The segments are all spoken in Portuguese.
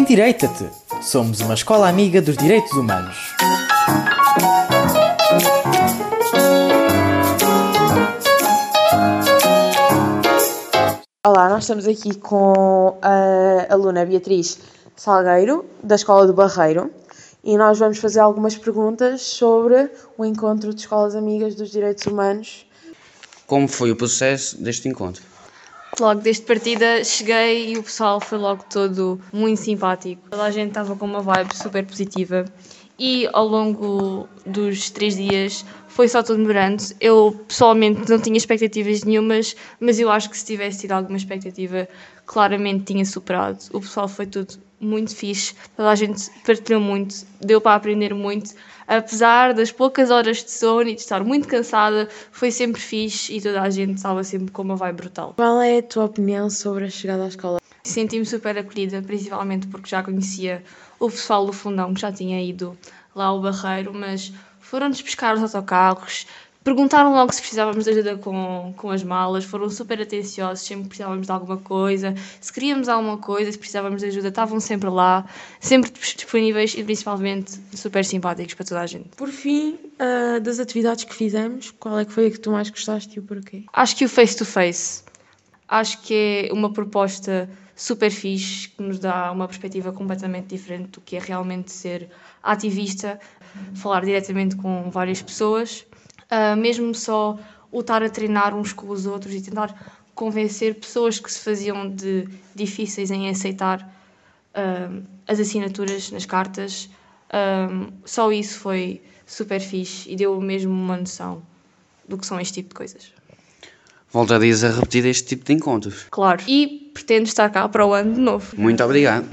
Endireita-te! Somos uma escola amiga dos direitos humanos. Olá, nós estamos aqui com a aluna Beatriz Salgueiro, da Escola do Barreiro, e nós vamos fazer algumas perguntas sobre o encontro de escolas amigas dos direitos humanos. Como foi o processo deste encontro? Logo desde partida cheguei e o pessoal foi logo todo muito simpático. Toda a gente estava com uma vibe super positiva e ao longo dos três dias foi só tudo melhorando. Eu pessoalmente não tinha expectativas nenhumas, mas eu acho que se tivesse tido alguma expectativa, claramente tinha superado. O pessoal foi tudo muito fixe, toda a gente partilhou muito, deu para aprender muito. Apesar das poucas horas de sono e de estar muito cansada, foi sempre fixe e toda a gente estava sempre com uma vibe brutal. Qual é a tua opinião sobre a chegada à escola? Senti-me super acolhida, principalmente porque já conhecia o pessoal do fundão que já tinha ido lá ao Barreiro, mas foram-nos buscar os autocarros, perguntaram logo se precisávamos de ajuda com, com as malas, foram super atenciosos, sempre precisávamos de alguma coisa, se queríamos alguma coisa, se precisávamos de ajuda, estavam sempre lá, sempre disponíveis e principalmente super simpáticos para toda a gente. Por fim, uh, das atividades que fizemos, qual é que foi a que tu mais gostaste e o porquê? Acho que o face-to-face. -face. Acho que é uma proposta super fixe, que nos dá uma perspectiva completamente diferente do que é realmente ser ativista, falar diretamente com várias pessoas, uh, mesmo só o estar a treinar uns com os outros e tentar convencer pessoas que se faziam de difíceis em aceitar uh, as assinaturas nas cartas. Uh, só isso foi super fixe e deu mesmo uma noção do que são este tipo de coisas. Voltarias a repetir este tipo de encontros? Claro. E pretendo estar cá para o ano de novo. Muito obrigado.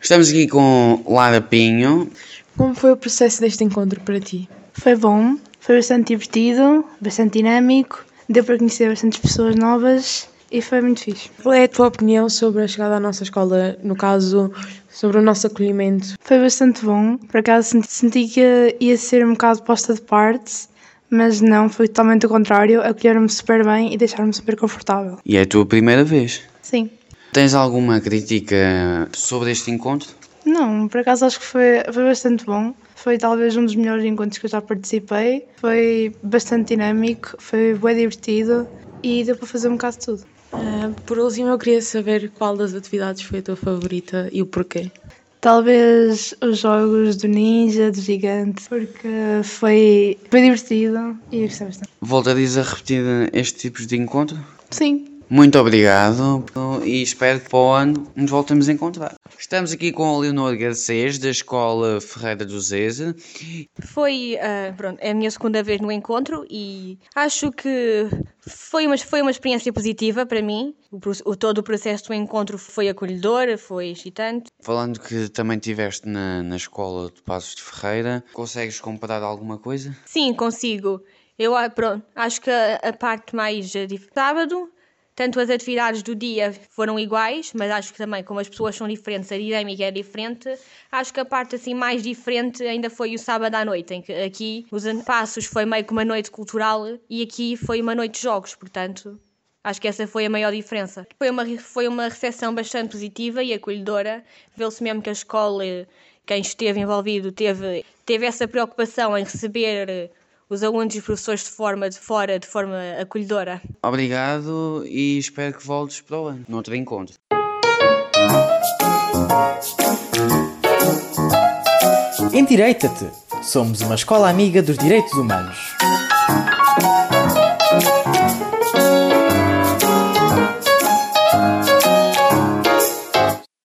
Estamos aqui com Lara Pinho. Como foi o processo deste encontro para ti? Foi bom, foi bastante divertido, bastante dinâmico, deu para conhecer bastantes pessoas novas e foi muito fixe. Qual é a tua opinião sobre a chegada à nossa escola, no caso, sobre o nosso acolhimento? Foi bastante bom, por acaso senti, senti que ia ser um bocado posta de parte, mas não, foi totalmente o contrário, acolheram-me super bem e deixaram-me super confortável. E é a tua primeira vez? Sim. Tens alguma crítica sobre este encontro? Não, por acaso acho que foi, foi bastante bom. Foi talvez um dos melhores encontros que eu já participei. Foi bastante dinâmico, foi bem divertido e deu para fazer um bocado de tudo. Uh, por último, eu queria saber qual das atividades foi a tua favorita e o porquê. Talvez os jogos do Ninja, do Gigante, porque foi, foi divertido e gostei bastante. Voltarias a repetir este tipo de encontro? Sim. Muito obrigado e espero que para o ano nos voltemos a encontrar. Estamos aqui com a Leonor Garcês, da Escola Ferreira do Zeze. Foi, uh, pronto, é a minha segunda vez no encontro e acho que foi uma, foi uma experiência positiva para mim. O, o, todo o processo do encontro foi acolhedor, foi excitante. Falando que também estiveste na, na Escola de Passos de Ferreira, consegues comparar alguma coisa? Sim, consigo. Eu ah, pronto, acho que a, a parte mais de sábado tanto as atividades do dia foram iguais, mas acho que também, como as pessoas são diferentes, a dinâmica é diferente. Acho que a parte assim mais diferente ainda foi o sábado à noite, em que aqui os passos foi meio que uma noite cultural e aqui foi uma noite de jogos, portanto. Acho que essa foi a maior diferença. Foi uma, foi uma recepção bastante positiva e acolhedora. Vê-se mesmo que a escola, quem esteve envolvido, teve, teve essa preocupação em receber os alunos e os professores de forma de fora, de forma acolhedora. Obrigado e espero que voltes para o ano, noutro encontro. Endireita-te! Somos uma escola amiga dos direitos humanos.